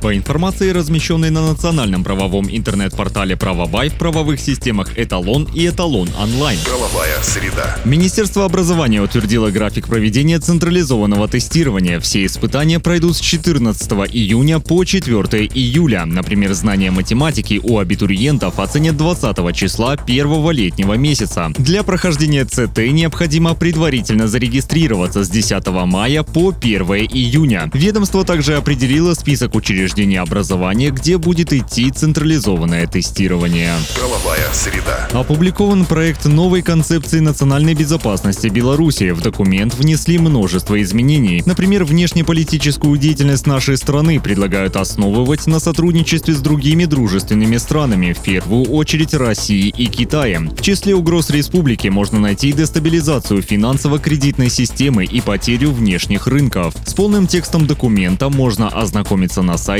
По информации, размещенной на национальном правовом интернет-портале «Правовай» в правовых системах «Эталон» и «Эталон онлайн». Правовая среда. Министерство образования утвердило график проведения централизованного тестирования. Все испытания пройдут с 14 июня по 4 июля. Например, знания математики у абитуриентов оценят 20 числа первого летнего месяца. Для прохождения ЦТ необходимо предварительно зарегистрироваться с 10 мая по 1 июня. Ведомство также определило список учреждений учреждения образования, где будет идти централизованное тестирование. Правовая среда. Опубликован проект новой концепции национальной безопасности Беларуси. В документ внесли множество изменений. Например, внешнеполитическую деятельность нашей страны предлагают основывать на сотрудничестве с другими дружественными странами, в первую очередь Россией и Китаем. В числе угроз республики можно найти дестабилизацию финансово-кредитной системы и потерю внешних рынков. С полным текстом документа можно ознакомиться на сайте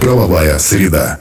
Правовая среда.